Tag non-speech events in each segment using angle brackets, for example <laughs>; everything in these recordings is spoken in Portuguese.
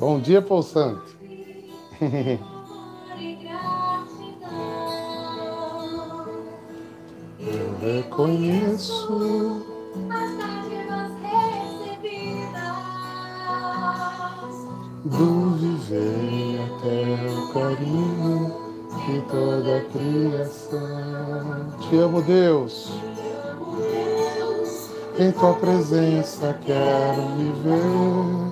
Bom dia, Paulo Santo. Eu reconheço as dádivas recebidas. do viver até o carinho de toda a criação. Te amo, Deus. Em tua presença quero viver.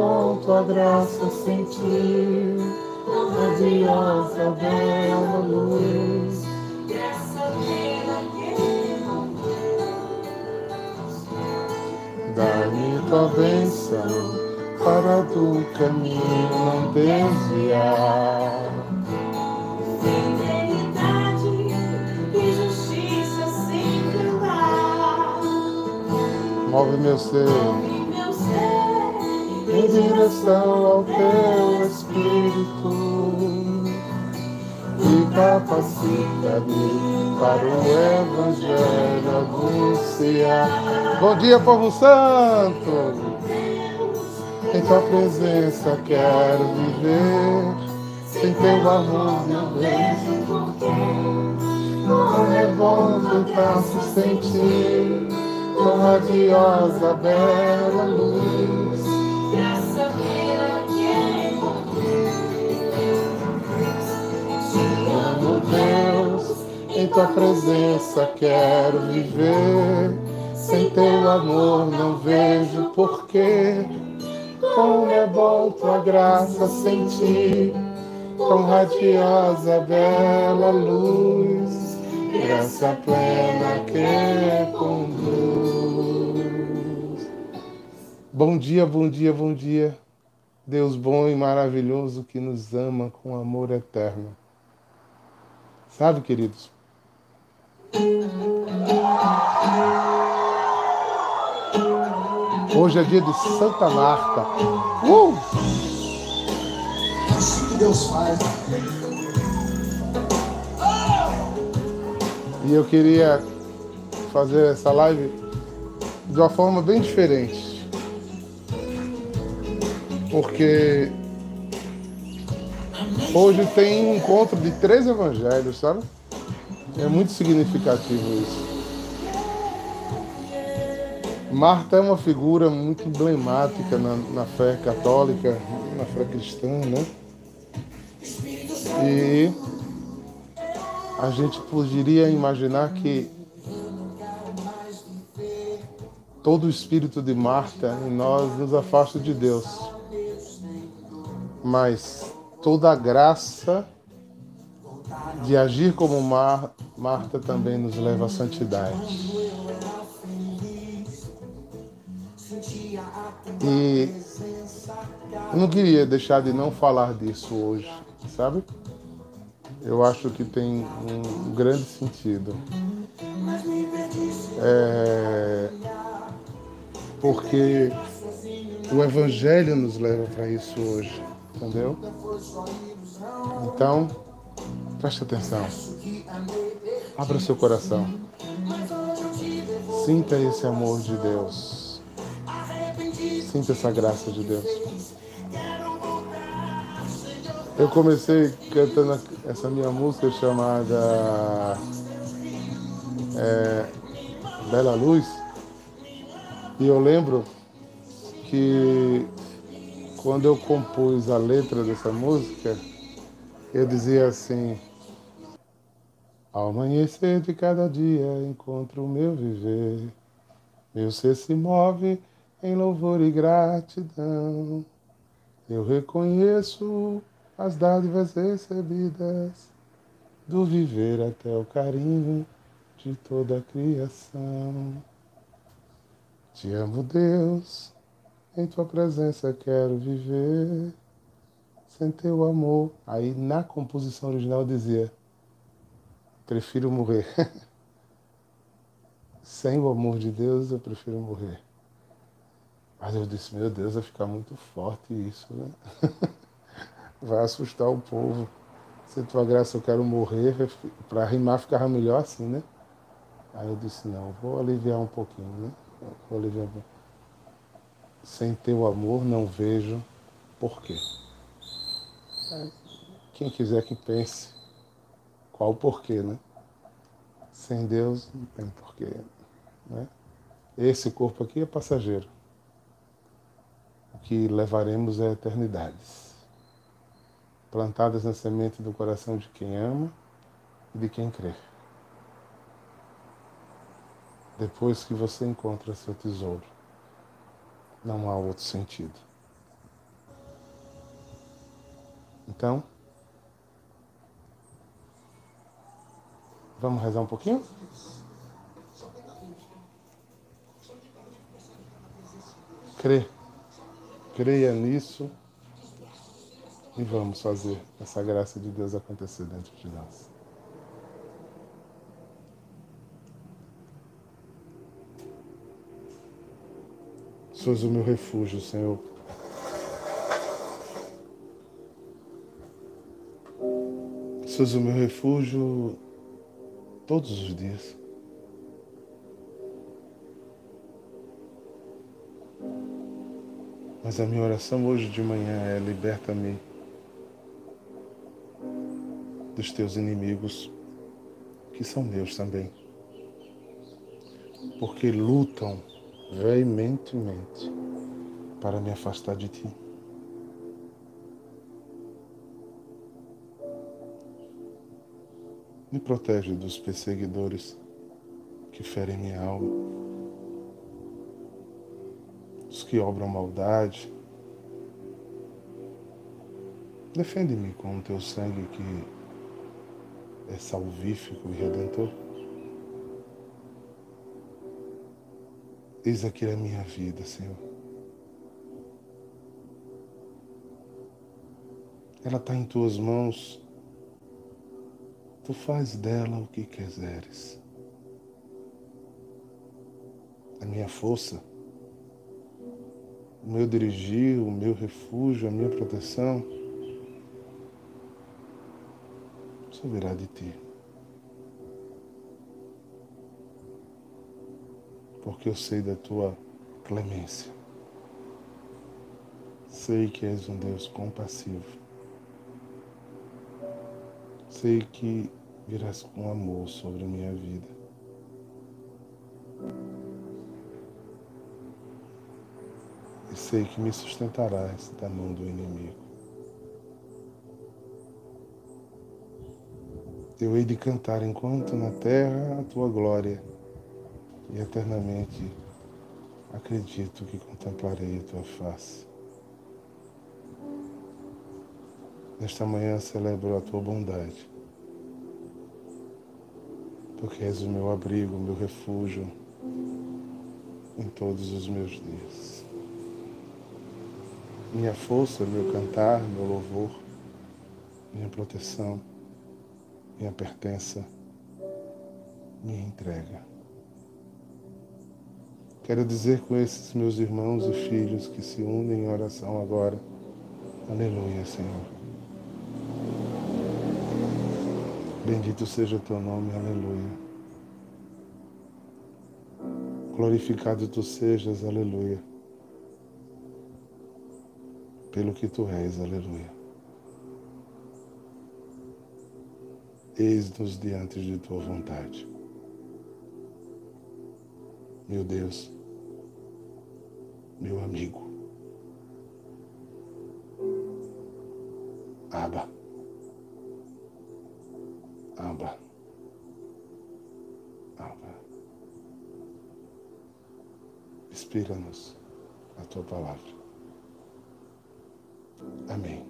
Bom tua graça sentir. Tão Radiosa, bela luz. Essa pena que não Dá-me tua bênção para do caminho não desviar. E. Move meu ser Meu direção ao teu Espírito e capacita-me para o Evangelho anunciar. Bom dia, povo santo! Em tua presença quero viver, sem teu amor não vejo Como é bom tentar se sentir, tão radiosa, bela luz. Tua presença quero viver. Sem teu amor não vejo porquê. Como é bom tua graça sentir, tão radiosa, bela luz. Graça plena que conduz. Bom dia, bom dia, bom dia. Deus bom e maravilhoso que nos ama com amor eterno. Sabe, queridos? Hoje é dia de Santa Marta. Uh! Assim que Deus faz. E eu queria fazer essa live de uma forma bem diferente. Porque hoje tem um encontro de três evangelhos, sabe? É muito significativo isso. Marta é uma figura muito emblemática na, na fé católica, na fé cristã, né? E a gente poderia imaginar que todo o espírito de Marta em nós nos afasta de Deus. Mas toda a graça de agir como Mar, Marta também nos leva à santidade. E eu não queria deixar de não falar disso hoje, sabe? Eu acho que tem um grande sentido. É, porque o Evangelho nos leva para isso hoje, entendeu? Então, preste atenção. Abra seu coração. Sinta esse amor de Deus. Sinta essa graça de Deus. Eu comecei cantando essa minha música chamada é, Bela Luz. E eu lembro que quando eu compus a letra dessa música, eu dizia assim: Ao amanhecer de cada dia encontro o meu viver, meu ser se move em louvor e gratidão. Eu reconheço as dádivas recebidas, do viver até o carinho de toda a criação. Te amo, Deus, em tua presença quero viver. Sem teu amor. Aí na composição original dizia: prefiro morrer. <laughs> Sem o amor de Deus eu prefiro morrer. Mas eu disse: meu Deus, vai ficar muito forte isso, né? <laughs> vai assustar o povo. Se tua graça eu quero morrer, para rimar ficava melhor assim, né? Aí eu disse, não, vou aliviar um pouquinho, né? Olivia, sem teu amor não vejo porquê. Quem quiser que pense qual o porquê, né? Sem Deus não tem porquê. Né? Esse corpo aqui é passageiro. O que levaremos é eternidades. Plantadas na semente do coração de quem ama e de quem crê. Depois que você encontra seu tesouro, não há outro sentido. Então, vamos rezar um pouquinho? Crê. Creia nisso e vamos fazer essa graça de Deus acontecer dentro de nós. Sois o meu refúgio, Senhor. Sois o meu refúgio todos os dias. Mas a minha oração hoje de manhã é: liberta-me dos teus inimigos, que são meus também, porque lutam veementemente para me afastar de ti. Me protege dos perseguidores que ferem minha alma, dos que obram maldade. Defende-me com o teu sangue que é salvífico e redentor. Eis aqui a minha vida, Senhor. Ela está em tuas mãos. Tu faz dela o que quiseres. A minha força, o meu dirigir, o meu refúgio, a minha proteção, só virá de ti. porque eu sei da tua clemência. Sei que és um Deus compassivo. Sei que virás com amor sobre a minha vida. E sei que me sustentarás da mão do inimigo. Eu hei de cantar enquanto na terra a tua glória e eternamente acredito que contemplarei a tua face. Nesta manhã celebro a tua bondade, porque és o meu abrigo, o meu refúgio em todos os meus dias. Minha força, meu cantar, meu louvor, minha proteção, minha pertença, minha entrega. Quero dizer com esses meus irmãos e filhos que se unem em oração agora. Aleluia, Senhor. Bendito seja o teu nome, aleluia. Glorificado tu sejas, aleluia. Pelo que tu és, aleluia. Eis-nos diante de tua vontade. Meu Deus meu amigo. Aba. Aba. Aba. Inspira-nos a tua palavra. Amém.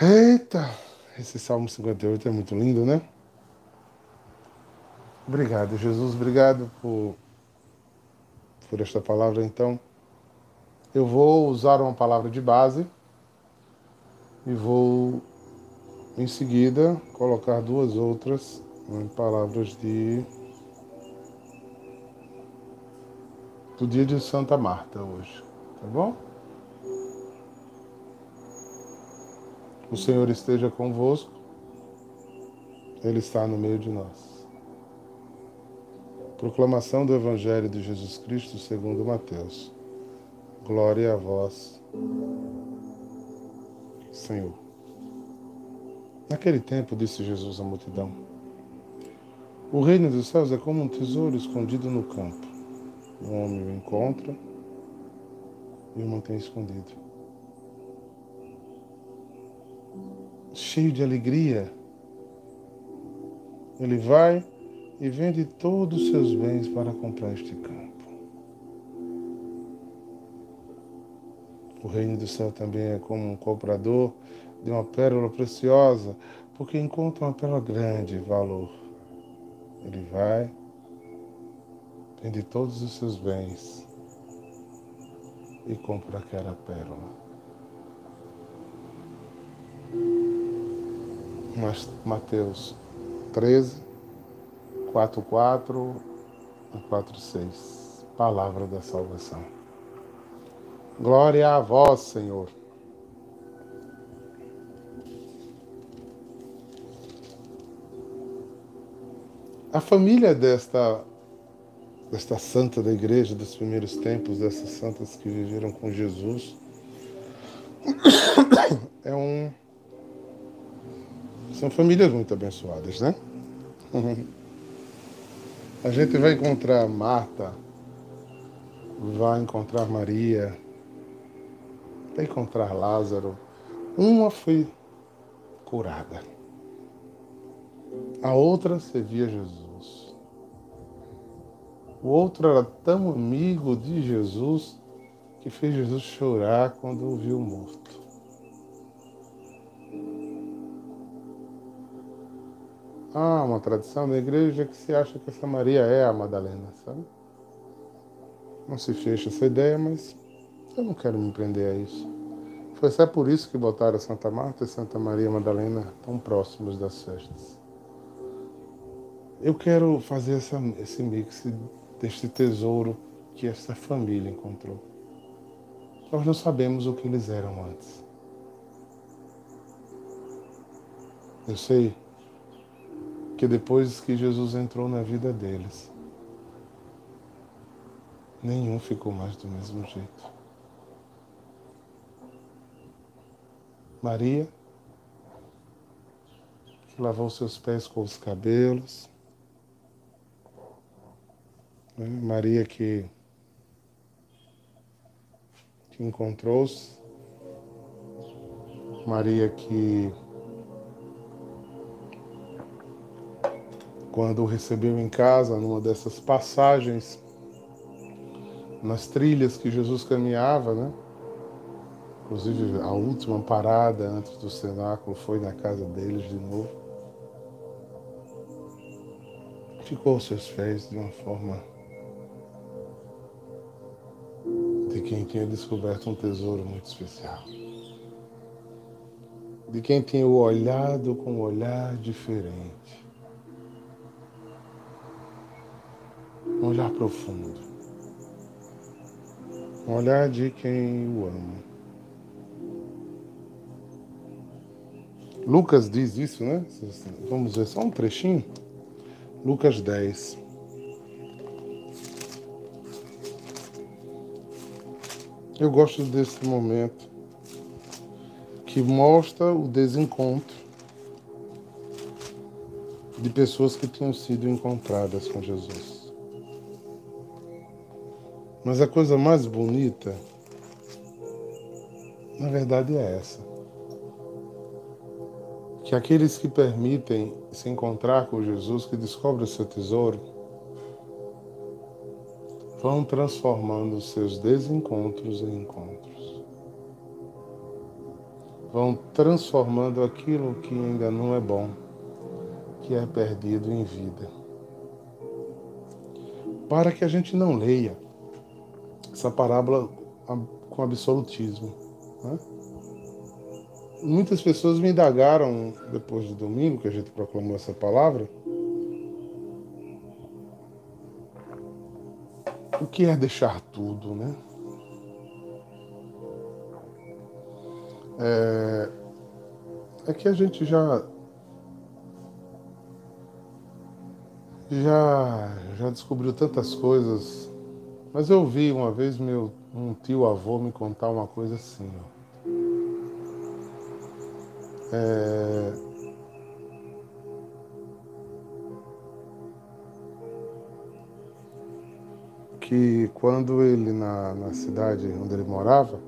Eita! Esse Salmo 58 é muito lindo, né? Obrigado, Jesus. Obrigado por por esta palavra, então eu vou usar uma palavra de base e vou em seguida colocar duas outras né, palavras de do dia de Santa Marta hoje, tá bom? O Senhor esteja convosco, Ele está no meio de nós. Proclamação do Evangelho de Jesus Cristo segundo Mateus. Glória a vós, Senhor. Naquele tempo, disse Jesus à multidão: O reino dos céus é como um tesouro escondido no campo. O homem o encontra e o mantém escondido. Cheio de alegria, ele vai e vende todos os seus bens para comprar este campo. O reino do céu também é como um comprador de uma pérola preciosa, porque encontra uma pérola grande valor. Ele vai, vende todos os seus bens e compra aquela pérola. Mateus 13, 4, 4 e 4, 6. Palavra da salvação. Glória a vós, Senhor. A família desta, desta santa da igreja dos primeiros tempos, dessas santas que viveram com Jesus, <coughs> é um, são famílias muito abençoadas, né? <laughs> A gente vai encontrar Marta, vai encontrar Maria, vai encontrar Lázaro. Uma foi curada. A outra servia Jesus. O outro era tão amigo de Jesus que fez Jesus chorar quando o viu morto. Há uma tradição da igreja que se acha que essa Maria é a Madalena, sabe? Não se fecha essa ideia, mas eu não quero me prender a isso. Foi só por isso que botaram Santa Marta e Santa Maria Madalena tão próximos das festas. Eu quero fazer essa, esse mix deste tesouro que essa família encontrou. Nós não sabemos o que eles eram antes. Eu sei que depois que Jesus entrou na vida deles, nenhum ficou mais do mesmo jeito. Maria, que lavou seus pés com os cabelos? Maria que, que encontrou-se, Maria que, quando o recebeu em casa, numa dessas passagens, nas trilhas que Jesus caminhava, né? Inclusive, a última parada antes do cenáculo foi na casa deles de novo. Ficou aos seus pés de uma forma quem tinha descoberto um tesouro muito especial. De quem tinha olhado com um olhar diferente. Um olhar profundo. Um olhar de quem o ama. Lucas diz isso, né? Vamos ver só um trechinho. Lucas 10. Eu gosto desse momento que mostra o desencontro de pessoas que tinham sido encontradas com Jesus. Mas a coisa mais bonita, na verdade, é essa. Que aqueles que permitem se encontrar com Jesus, que descobrem o seu tesouro, vão transformando seus desencontros em encontros. Vão transformando aquilo que ainda não é bom, que é perdido em vida. Para que a gente não leia essa parábola com absolutismo. Né? Muitas pessoas me indagaram depois do domingo que a gente proclamou essa palavra o que é deixar tudo, né? É, é que a gente já já, já descobriu tantas coisas, mas eu vi uma vez meu um tio avô me contar uma coisa assim. Ó. É, que quando ele na, na cidade onde ele morava,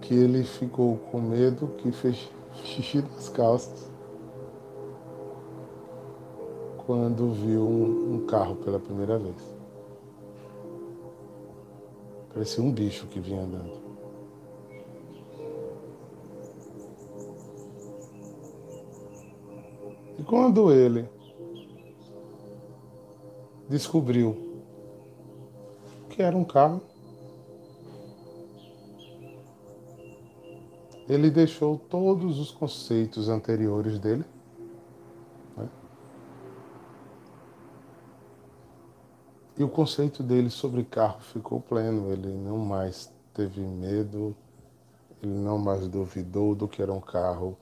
que ele ficou com medo que fez xixi nas calças quando viu um, um carro pela primeira vez. Parecia um bicho que vinha andando. E quando ele descobriu que era um carro. Ele deixou todos os conceitos anteriores dele. Né? E o conceito dele sobre carro ficou pleno. Ele não mais teve medo, ele não mais duvidou do que era um carro.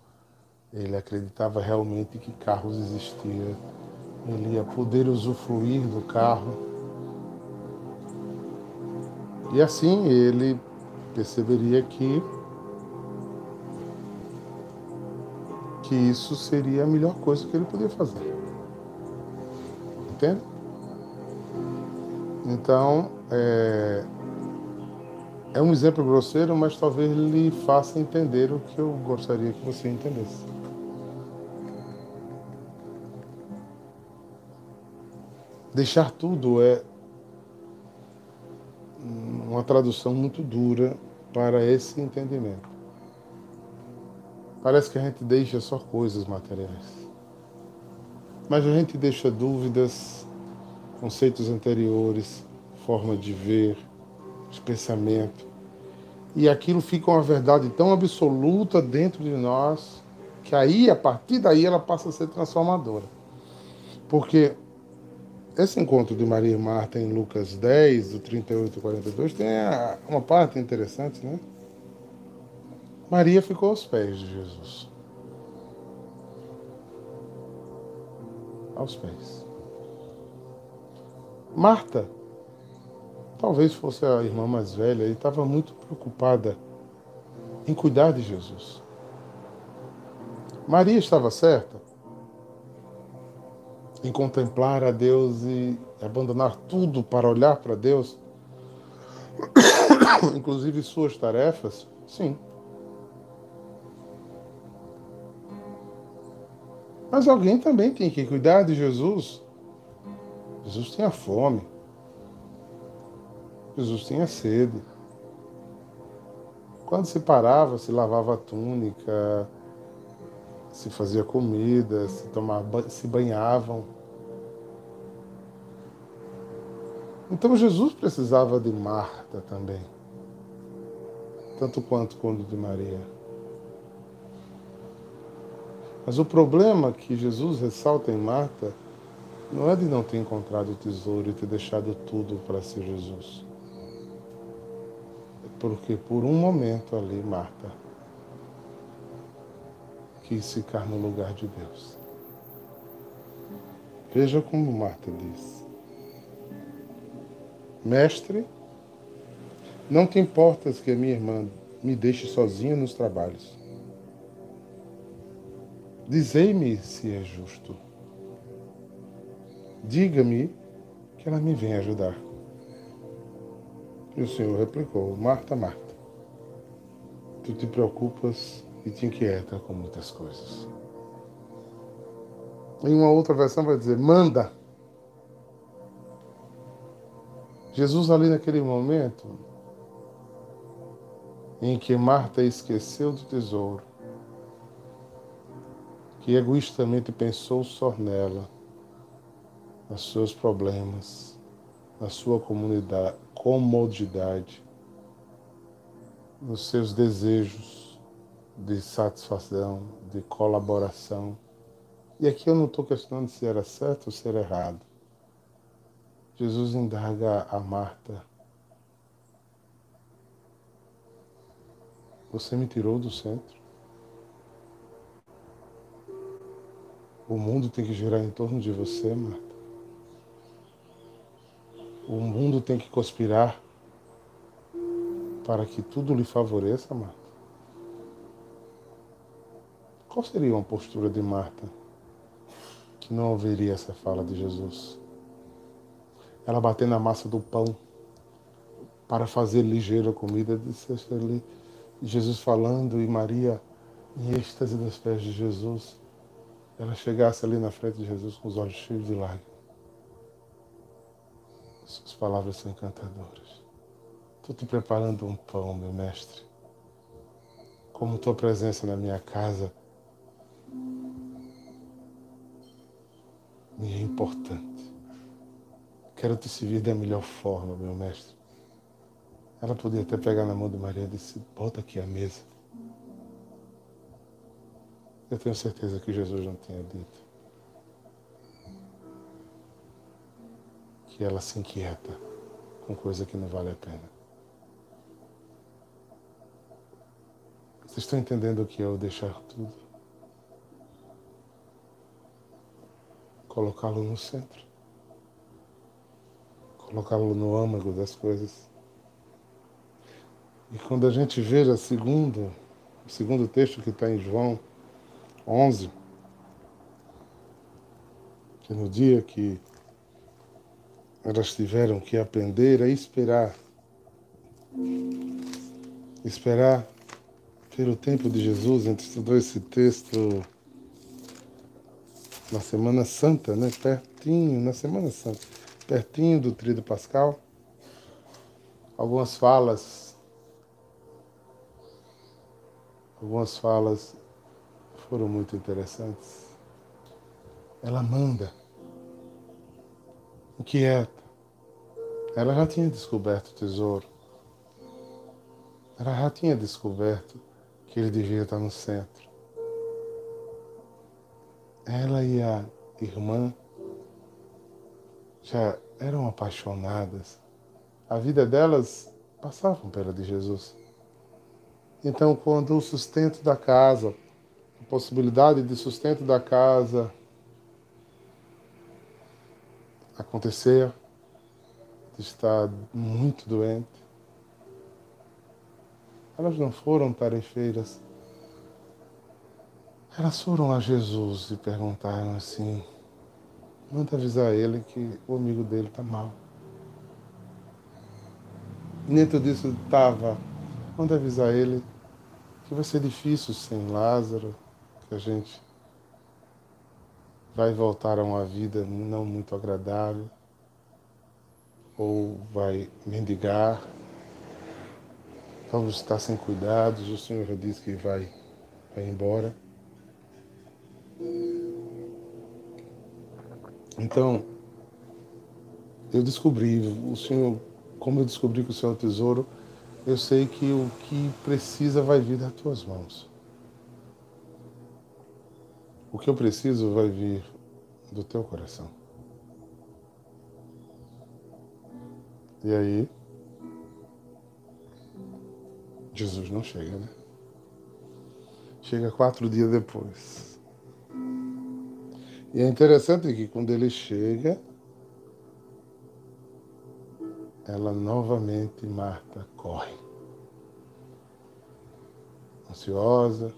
Ele acreditava realmente que carros existiam ele ia poder usufruir do carro. E assim ele perceberia que que isso seria a melhor coisa que ele podia fazer. Entende? Então, é, é um exemplo grosseiro, mas talvez lhe faça entender o que eu gostaria que você entendesse. Deixar tudo é uma tradução muito dura para esse entendimento. Parece que a gente deixa só coisas materiais. Mas a gente deixa dúvidas, conceitos anteriores, forma de ver, de pensamento. E aquilo fica uma verdade tão absoluta dentro de nós que aí, a partir daí, ela passa a ser transformadora. Porque esse encontro de Maria e Marta em Lucas 10, do 38 ao 42, tem uma parte interessante, né? Maria ficou aos pés de Jesus. Aos pés. Marta, talvez fosse a irmã mais velha, e estava muito preocupada em cuidar de Jesus. Maria estava certa? Em contemplar a Deus e abandonar tudo para olhar para Deus, <coughs> inclusive suas tarefas? Sim. Mas alguém também tem que cuidar de Jesus. Jesus tinha fome. Jesus tinha sede. Quando se parava, se lavava a túnica, se fazia comida, se, tomava, se banhavam. Então Jesus precisava de Marta também, tanto quanto quando de Maria. Mas o problema que Jesus ressalta em Marta não é de não ter encontrado o tesouro e ter deixado tudo para ser Jesus. É porque por um momento ali, Marta quis ficar no lugar de Deus. Veja como Marta diz. Mestre, não te importas que a minha irmã me deixe sozinha nos trabalhos. Dizei-me se é justo. Diga-me que ela me venha ajudar. E o Senhor replicou: Marta, Marta, tu te preocupas e te inquieta com muitas coisas. Em uma outra versão vai dizer: manda. Jesus, ali naquele momento em que Marta esqueceu do tesouro, que egoístamente pensou só nela, nos seus problemas, na sua comunidade, comodidade, nos seus desejos, de satisfação, de colaboração. E aqui eu não estou questionando se era certo ou se era errado. Jesus indaga a Marta: Você me tirou do centro? O mundo tem que girar em torno de você, Marta. O mundo tem que conspirar para que tudo lhe favoreça, Marta. Qual seria uma postura de Marta que não ouviria essa fala de Jesus? Ela batendo na massa do pão para fazer ligeira comida, disse ali, Jesus falando e Maria em êxtase dos pés de Jesus, ela chegasse ali na frente de Jesus com os olhos cheios de lágrimas. Suas palavras são encantadoras. Estou te preparando um pão, meu mestre. Como tua presença na minha casa me é importante. Quero te servir da melhor forma, meu mestre. Ela podia até pegar na mão de Maria e disse, bota aqui a mesa. Eu tenho certeza que Jesus não tinha dito. Que ela se inquieta com coisa que não vale a pena. Vocês estão entendendo o que é o deixar tudo? Colocá-lo no centro. Colocá-lo no âmago das coisas. E quando a gente veja segundo, o segundo texto que está em João 11, que no dia que elas tiveram que aprender a esperar, esperar pelo tempo de Jesus, a gente estudou esse texto na Semana Santa, né? Pertinho, na Semana Santa, pertinho do Tríduo Pascal. Algumas falas Algumas falas foram muito interessantes. Ela manda, inquieta. Ela já tinha descoberto o tesouro. Ela já tinha descoberto que ele devia estar no centro. Ela e a irmã já eram apaixonadas. A vida delas passavam pela de Jesus. Então, quando o sustento da casa, a possibilidade de sustento da casa acontecer, de estar muito doente, elas não foram tarefeiras. Elas foram a Jesus e perguntaram assim: manda avisar ele que o amigo dele está mal. Dentro disso estava, manda avisar ele que vai ser difícil sem Lázaro, que a gente vai voltar a uma vida não muito agradável, ou vai mendigar, vamos estar sem cuidados, o Senhor já disse que vai, vai embora. Então, eu descobri, o Senhor, como eu descobri que o Senhor é o tesouro, eu sei que o que precisa vai vir das tuas mãos. O que eu preciso vai vir do teu coração. E aí, Jesus não chega, né? Chega quatro dias depois. E é interessante que quando ele chega, ela novamente, Marta, corre. Ansiosa,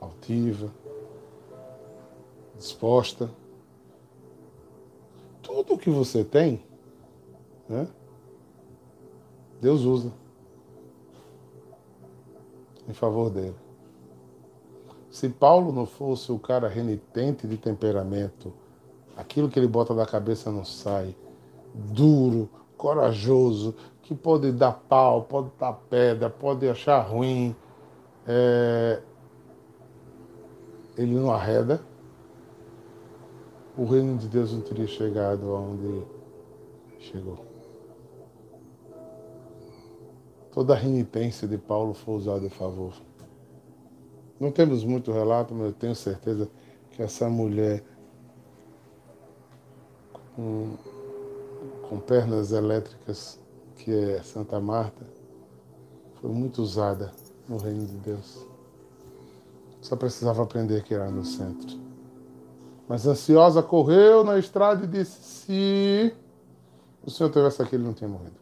altiva, disposta. Tudo que você tem, né? Deus usa em favor dele. Se Paulo não fosse o cara renitente de temperamento, aquilo que ele bota da cabeça não sai, duro, corajoso, que pode dar pau, pode dar pedra, pode achar ruim, é... ele não arreda, o reino de Deus não teria chegado aonde chegou. Toda a renitência de Paulo foi usada em favor. Não temos muito relato, mas eu tenho certeza que essa mulher com com pernas elétricas, que é Santa Marta, foi muito usada no reino de Deus. Só precisava aprender que era no centro. Mas ansiosa correu na estrada e disse: Se o Senhor tivesse aqui, ele não tinha morrido.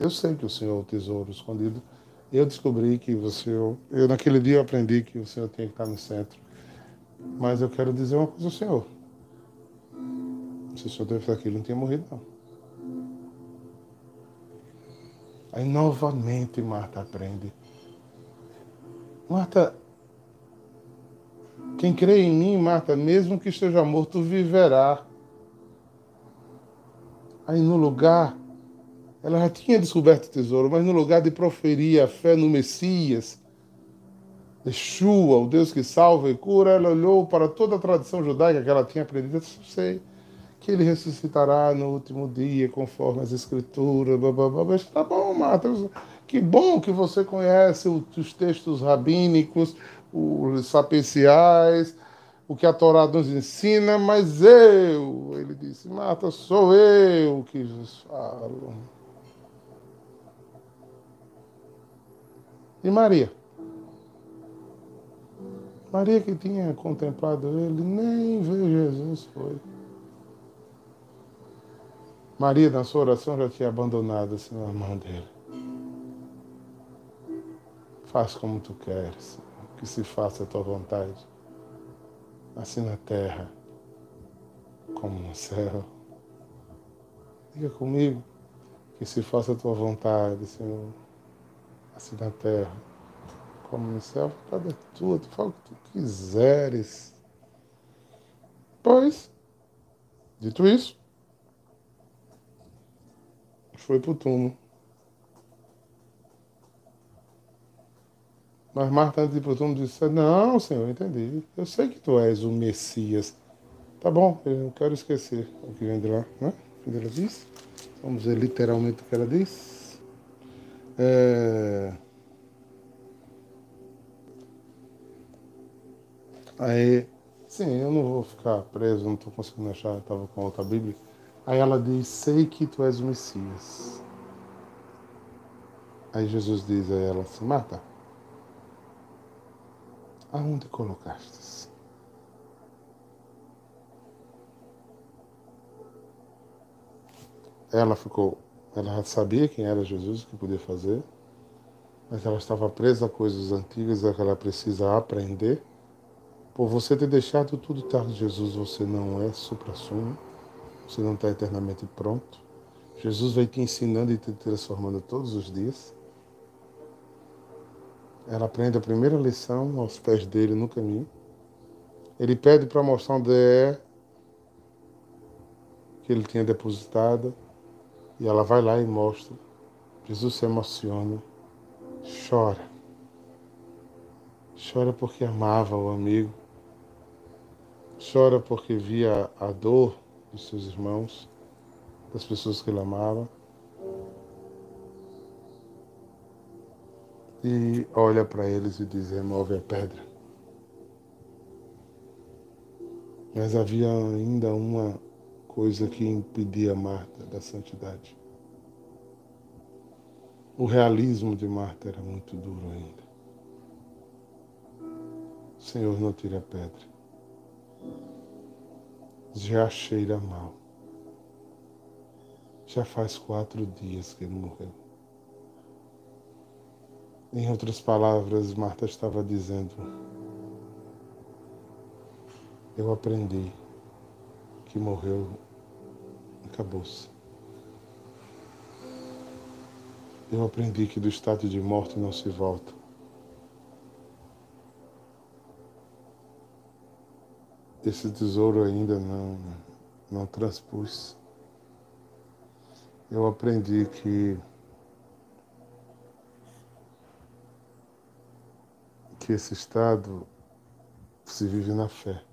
Eu sei que o Senhor é o tesouro escondido. Eu descobri que você, eu, naquele dia eu aprendi que o Senhor tinha que estar no centro. Mas eu quero dizer uma coisa ao Senhor. Se o Senhor tivesse aqui, ele não tinha morrido, não. Aí novamente Marta aprende. Marta, quem crê em mim, Marta, mesmo que esteja morto, viverá. Aí no lugar, ela já tinha descoberto o tesouro, mas no lugar de proferir a fé no Messias, Yeshua, o Deus que salva e cura, ela olhou para toda a tradição judaica que ela tinha aprendido. Eu sei que ele ressuscitará no último dia, conforme as escrituras. Blá, blá, blá. Mas tá bom, Marta. Que bom que você conhece os textos rabínicos, os sapeciais, o que a Torá nos ensina, mas eu, ele disse, Marta, sou eu que falo. E Maria? Maria que tinha contemplado ele, nem ver Jesus foi. Maria, na sua oração, já tinha abandonado assim na mão dele. Faz como tu queres, que se faça a tua vontade, assim na terra como no céu. Diga comigo que se faça a tua vontade, Senhor, assim na terra como no céu. A tua, tu fala o que tu quiseres. Pois, dito isso, foi pro túmulo. Mas Marta, antes de ir pro túmulo, disse: Não, Senhor, entendi. Eu sei que tu és o Messias. Tá bom, eu não quero esquecer o que vem de lá, né? O que ela diz. Vamos ver literalmente o que ela diz. É... Aí, sim, eu não vou ficar preso, não estou conseguindo achar, estava com outra Bíblia. Aí ela diz: Sei que tu és o Messias. Aí Jesus diz a ela assim: Marta, aonde colocastes? Ela ficou, ela sabia quem era Jesus, o que podia fazer, mas ela estava presa a coisas antigas que ela precisa aprender. Por você ter deixado tudo estar de Jesus, você não é supra-sumo você não está eternamente pronto. Jesus vai te ensinando e te transformando todos os dias. Ela aprende a primeira lição aos pés dele no caminho. Ele pede para mostrar onde é que ele tinha depositado. E ela vai lá e mostra. Jesus se emociona, chora. Chora porque amava o amigo. Chora porque via a dor dos seus irmãos, das pessoas que ele amava. E olha para eles e diz: remove a pedra. Mas havia ainda uma coisa que impedia Marta da santidade. O realismo de Marta era muito duro ainda. Senhor, não tire a pedra já cheira mal. Já faz quatro dias que ele morreu. Em outras palavras, Marta estava dizendo: Eu aprendi que morreu, acabou-se. Eu aprendi que do estado de morte não se volta. Esse tesouro ainda não, não transpus. Eu aprendi que que esse estado se vive na fé.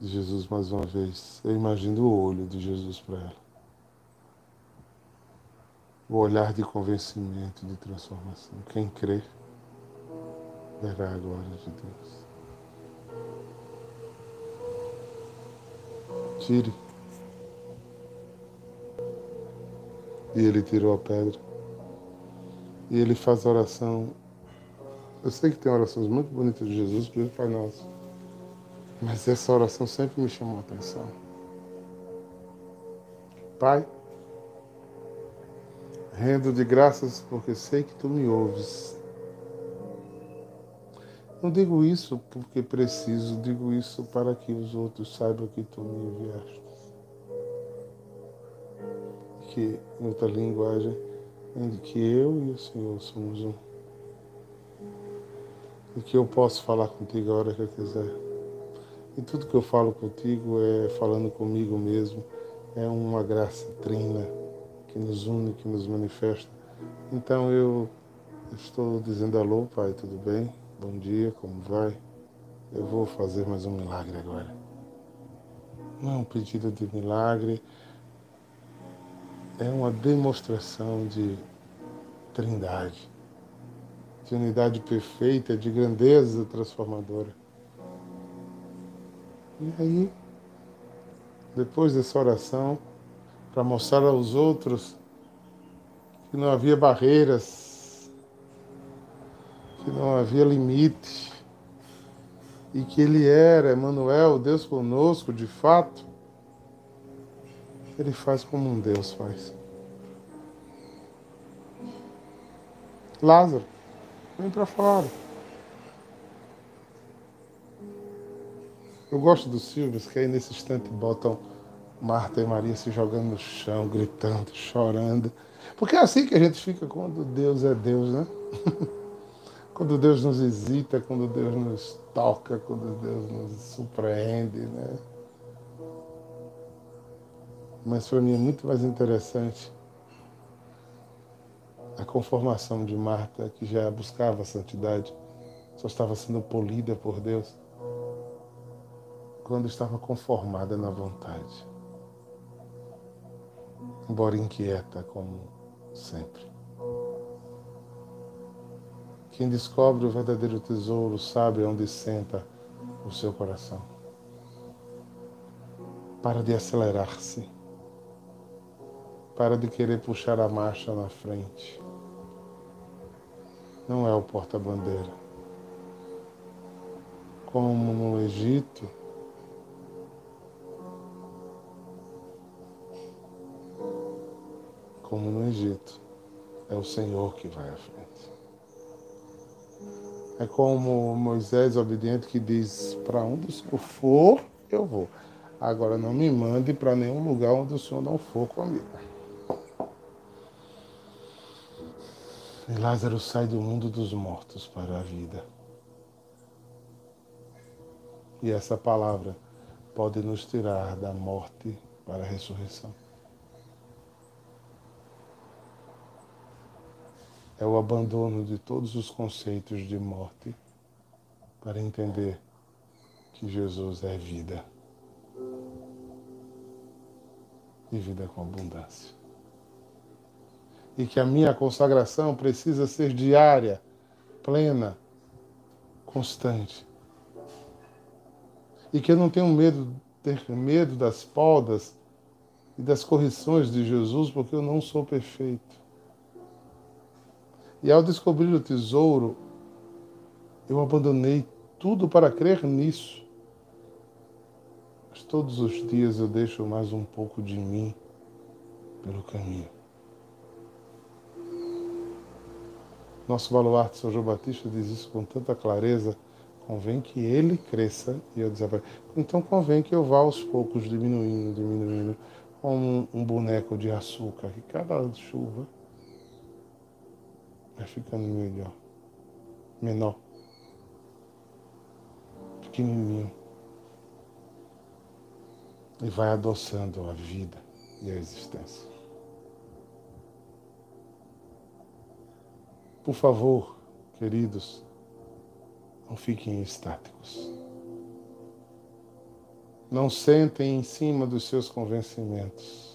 Jesus mais uma vez. Eu imagino o olho de Jesus para ela o olhar de convencimento, de transformação. Quem crê, verá a glória de Deus. Tire. E ele tirou a pedra. E ele faz a oração Eu sei que tem orações muito bonitas de Jesus, por Pai Nosso. Mas essa oração sempre me chamou a atenção. Pai, rendo de graças porque sei que tu me ouves. Não digo isso porque preciso, digo isso para que os outros saibam que tu me enviaste. Que, em outra linguagem, que eu e o Senhor somos um. E que eu posso falar contigo a hora que eu quiser. E tudo que eu falo contigo é falando comigo mesmo. É uma graça trina que nos une, que nos manifesta. Então eu estou dizendo alô, Pai, tudo bem? Bom dia, como vai? Eu vou fazer mais um milagre agora. Não é um pedido de milagre, é uma demonstração de trindade, de unidade perfeita, de grandeza transformadora. E aí, depois dessa oração, para mostrar aos outros que não havia barreiras, que não havia limite, e que Ele era, Emmanuel, Deus conosco, de fato, Ele faz como um Deus faz. Lázaro, vem para fora. Eu gosto dos filmes que aí nesse instante botam Marta e Maria se jogando no chão, gritando, chorando. Porque é assim que a gente fica quando Deus é Deus, né? <laughs> quando Deus nos visita, quando Deus nos toca, quando Deus nos surpreende, né? Mas para mim é muito mais interessante a conformação de Marta, que já buscava a santidade, só estava sendo polida por Deus, quando estava conformada na vontade, embora inquieta, como sempre. Quem descobre o verdadeiro tesouro sabe onde senta o seu coração. Para de acelerar-se. Para de querer puxar a marcha na frente não é o porta-bandeira. Como no Egito, como no Egito, é o Senhor que vai à frente. É como Moisés obediente que diz: Para onde o Senhor for, eu vou. Agora não me mande para nenhum lugar onde o Senhor não for comigo. E Lázaro sai do mundo dos mortos para a vida. E essa palavra pode nos tirar da morte para a ressurreição. É o abandono de todos os conceitos de morte para entender que Jesus é vida e vida com abundância e que a minha consagração precisa ser diária, plena, constante. E que eu não tenho medo, ter medo das podas e das correções de Jesus, porque eu não sou perfeito. E ao descobrir o tesouro, eu abandonei tudo para crer nisso. Mas todos os dias eu deixo mais um pouco de mim pelo caminho. Nosso baluarte, São João Batista, diz isso com tanta clareza. Convém que ele cresça e eu desapareça. Então convém que eu vá aos poucos diminuindo, diminuindo, como um, boneco de açúcar, que cada chuva vai ficando melhor, menor, pequenininho. E vai adoçando a vida e a existência. Por favor, queridos, não fiquem estáticos. Não sentem em cima dos seus convencimentos.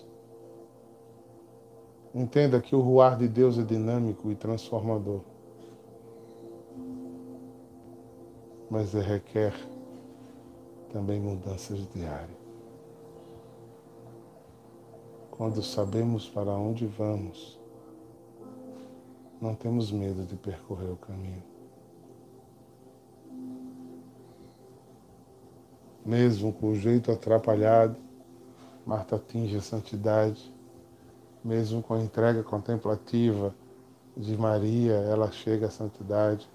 Entenda que o ruar de Deus é dinâmico e transformador. Mas é, requer também mudanças diárias. Quando sabemos para onde vamos, não temos medo de percorrer o caminho. Mesmo com o jeito atrapalhado, Marta atinge a santidade mesmo com a entrega contemplativa de Maria, ela chega à santidade.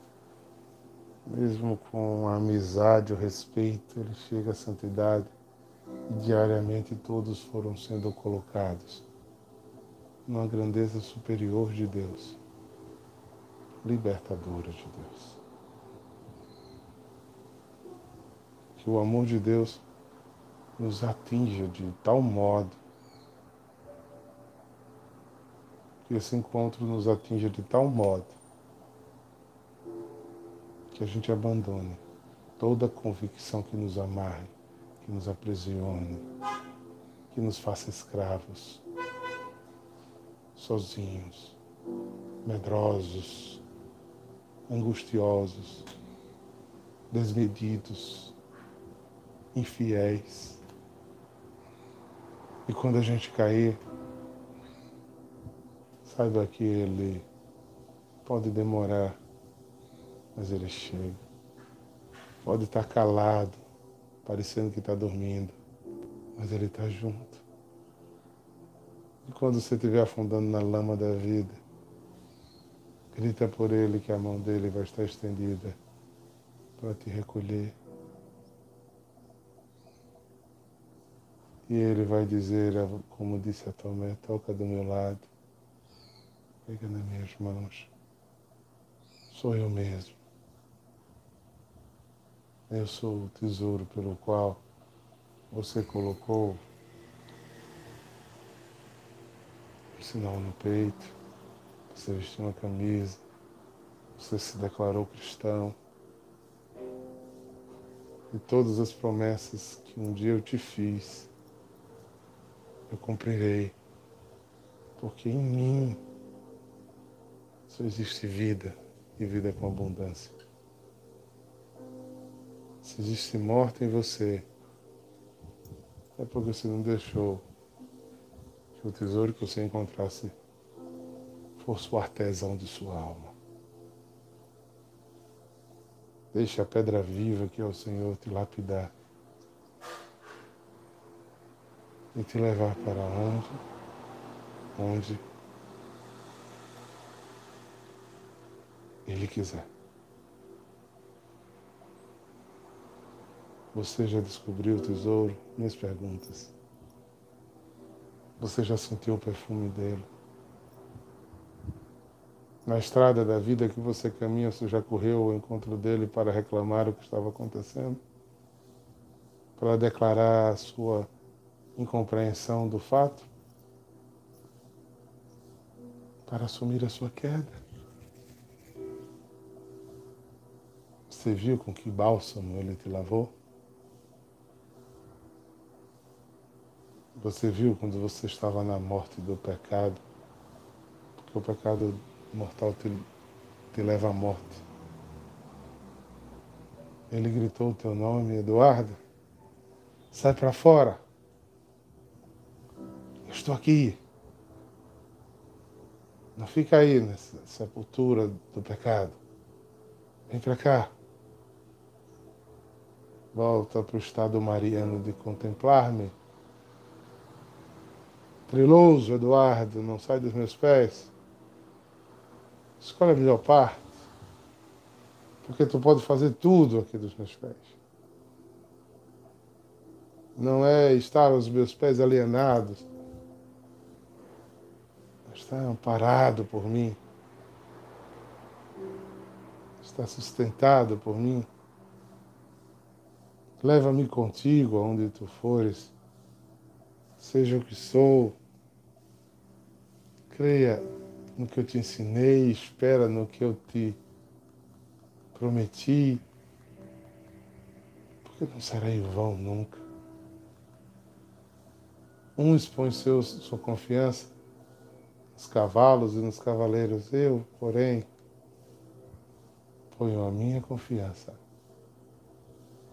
Mesmo com a amizade, o respeito, ele chega à santidade. E diariamente todos foram sendo colocados numa grandeza superior de Deus, libertadora de Deus. Que o amor de Deus nos atinja de tal modo que esse encontro nos atinja de tal modo que a gente abandone toda convicção que nos amarre, que nos aprisione, que nos faça escravos, sozinhos, medrosos, angustiosos, desmedidos, infiéis. E quando a gente cair, saiba que ele pode demorar mas ele chega. Pode estar calado, parecendo que está dormindo, mas ele está junto. E quando você estiver afundando na lama da vida, grita por ele que a mão dele vai estar estendida para te recolher. E ele vai dizer, como disse a Tomé, toca do meu lado, pega nas minhas mãos. Sou eu mesmo. Eu sou o tesouro pelo qual você colocou o sinal no peito, você vestiu uma camisa, você se declarou cristão. E todas as promessas que um dia eu te fiz, eu cumprirei. Porque em mim só existe vida e vida com abundância. Se existe morte em você, é porque você não deixou que o tesouro que você encontrasse fosse o artesão de sua alma. Deixe a pedra viva que é o Senhor te lapidar e te levar para onde, onde Ele quiser. Você já descobriu o tesouro? Minhas perguntas. Você já sentiu o perfume dele? Na estrada da vida que você caminha, você já correu ao encontro dele para reclamar o que estava acontecendo? Para declarar a sua incompreensão do fato? Para assumir a sua queda? Você viu com que bálsamo ele te lavou? Você viu quando você estava na morte do pecado, porque o pecado mortal te, te leva à morte. Ele gritou o teu nome, Eduardo, sai para fora. Eu estou aqui. Não fica aí nessa sepultura do pecado. Vem para cá. Volta para o estado mariano de contemplar-me Triloso, Eduardo, não sai dos meus pés. Escolhe a melhor parte. Porque tu pode fazer tudo aqui dos meus pés. Não é estar aos meus pés alienados. Está amparado por mim. Está sustentado por mim. Leva-me contigo aonde tu fores seja o que sou. Creia no que eu te ensinei, espera no que eu te prometi, porque não será em vão nunca. Um expõe seu, sua confiança nos cavalos e nos cavaleiros, eu, porém, ponho a minha confiança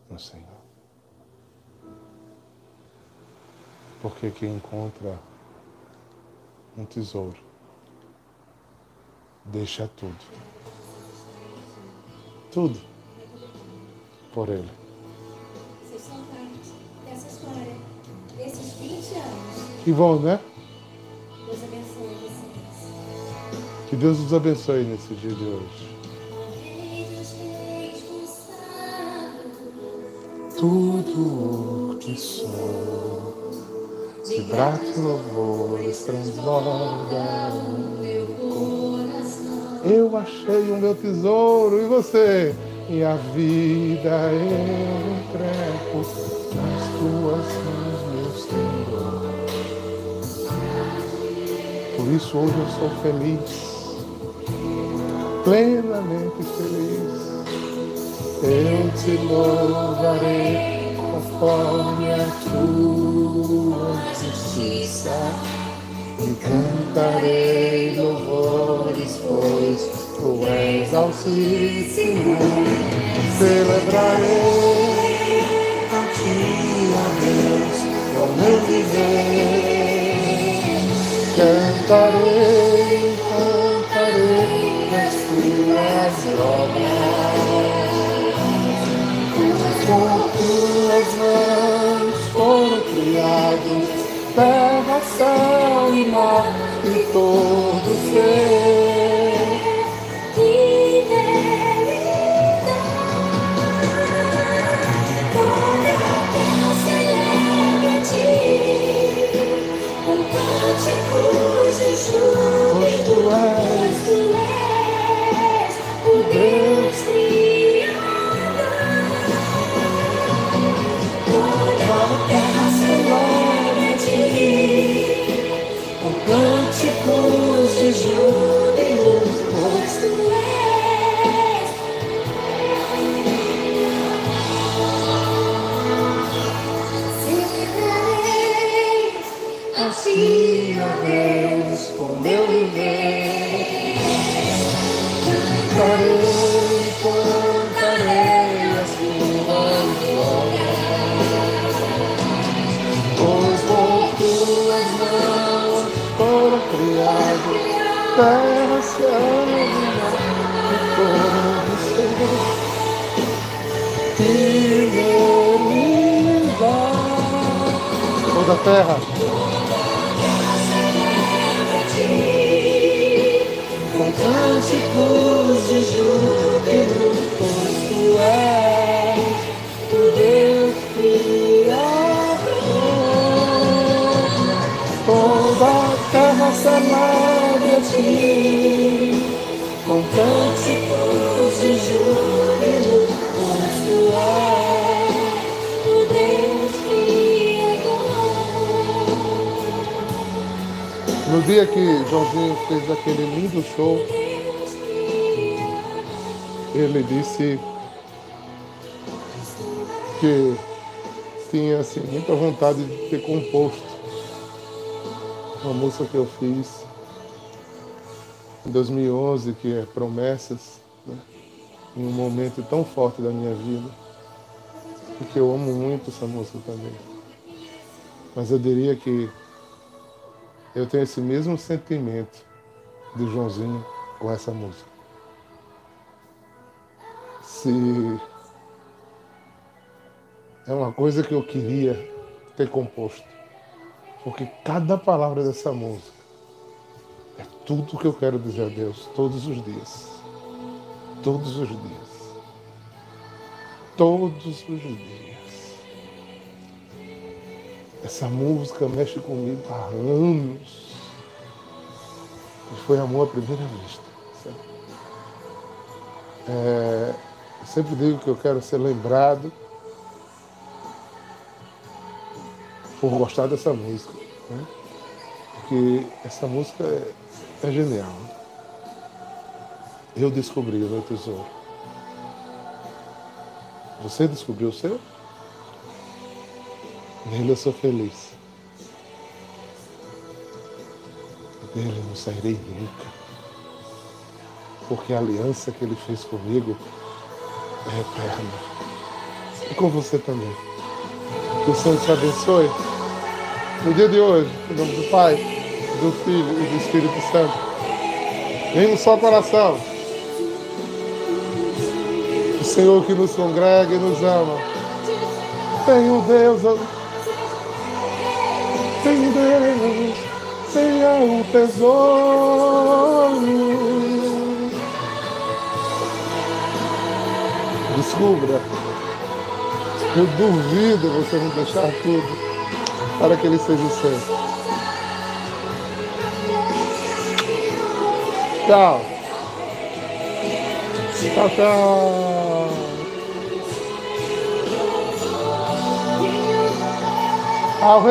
no Senhor. Porque quem encontra um tesouro deixa tudo. Tudo por ele. essa história desses 20 anos. Que bom, né? Deus abençoe vocês. Que Deus nos abençoe nesse dia de hoje. Tudo o que sou, de gratos louvores transborda o meu coração. Eu achei o meu tesouro e você? E a vida eu entrego nas tuas mãos, meu Senhor. Por isso hoje eu sou feliz, plenamente feliz. Eu te louvarei conforme a tua justiça. E cantarei louvores, pois tu és altíssimo. Celebrarei a ti, ó Deus, o meu viver. Cantarei terra, céu e mar e todo ser. Terra com cânticos de júbilo, pois tu és o Deus Criador. Toda a terra celebra a ti, dia que Joãozinho fez aquele lindo show, ele disse que tinha assim, muita vontade de ter composto uma música que eu fiz em 2011, que é Promessas, né? em um momento tão forte da minha vida, porque eu amo muito essa música também. Mas eu diria que eu tenho esse mesmo sentimento do Joãozinho com essa música. Se é uma coisa que eu queria ter composto, porque cada palavra dessa música é tudo que eu quero dizer a Deus todos os dias. Todos os dias. Todos os dias. Essa música mexe comigo há anos. E foi amor à primeira vista. É, eu sempre digo que eu quero ser lembrado por gostar dessa música. Né? Porque essa música é, é genial. Eu descobri o meu tesouro. Você descobriu o seu? Nele eu sou feliz. Dele não sairei nunca. Porque a aliança que ele fez comigo é eterna. E com você também. Que o Senhor te abençoe. No dia de hoje, em nome do Pai, do Filho e do Espírito Santo. Em um só coração. O Senhor que nos congrega e nos ama. Tem um Deus Em Deus tenha um tesouro. Descubra. Eu duvido você não deixar tudo para que ele seja o seu. Tchau. Tchau, tchau. Ao.